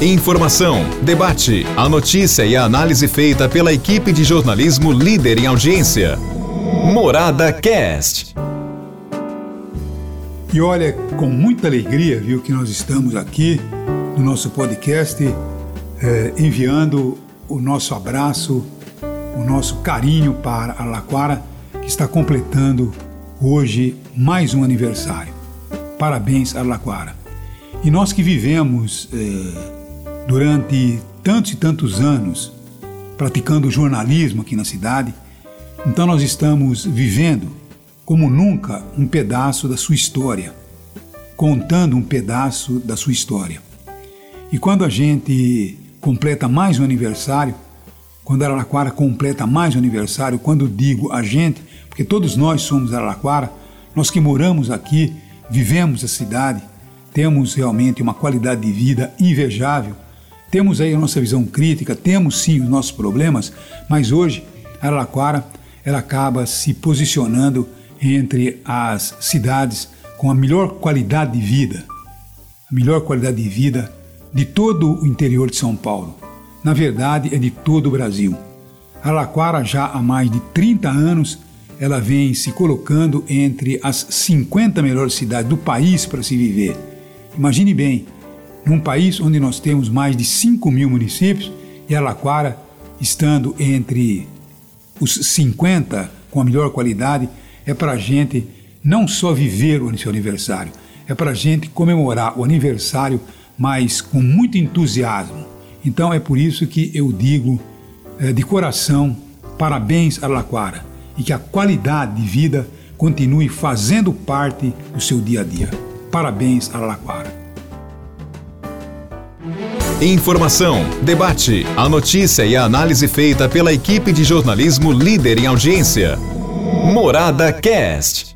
Informação, debate, a notícia e a análise feita pela equipe de jornalismo líder em audiência. Morada Cast. E olha, com muita alegria, viu, que nós estamos aqui no nosso podcast, eh, enviando o nosso abraço, o nosso carinho para a Laquara, que está completando hoje mais um aniversário. Parabéns, Arlaquara. E nós que vivemos eh, durante tantos e tantos anos praticando jornalismo aqui na cidade, então nós estamos vivendo como nunca um pedaço da sua história, contando um pedaço da sua história. E quando a gente completa mais um aniversário, quando Araraquara completa mais um aniversário, quando digo a gente, porque todos nós somos Araraquara, nós que moramos aqui, vivemos a cidade, temos realmente uma qualidade de vida invejável, temos aí a nossa visão crítica, temos sim os nossos problemas, mas hoje Araraquara ela acaba se posicionando entre as cidades com a melhor qualidade de vida, a melhor qualidade de vida de todo o interior de São Paulo. Na verdade, é de todo o Brasil. Araraquara já há mais de 30 anos ela vem se colocando entre as 50 melhores cidades do país para se viver. Imagine bem, num país onde nós temos mais de 5 mil municípios e Araraquara estando entre os 50 com a melhor qualidade, é para a gente não só viver o seu aniversário, é para a gente comemorar o aniversário, mas com muito entusiasmo. Então é por isso que eu digo é, de coração, parabéns Araraquara e que a qualidade de vida continue fazendo parte do seu dia a dia. Parabéns Araraquara. Informação, debate, a notícia e a análise feita pela equipe de jornalismo líder em audiência. Morada Cast.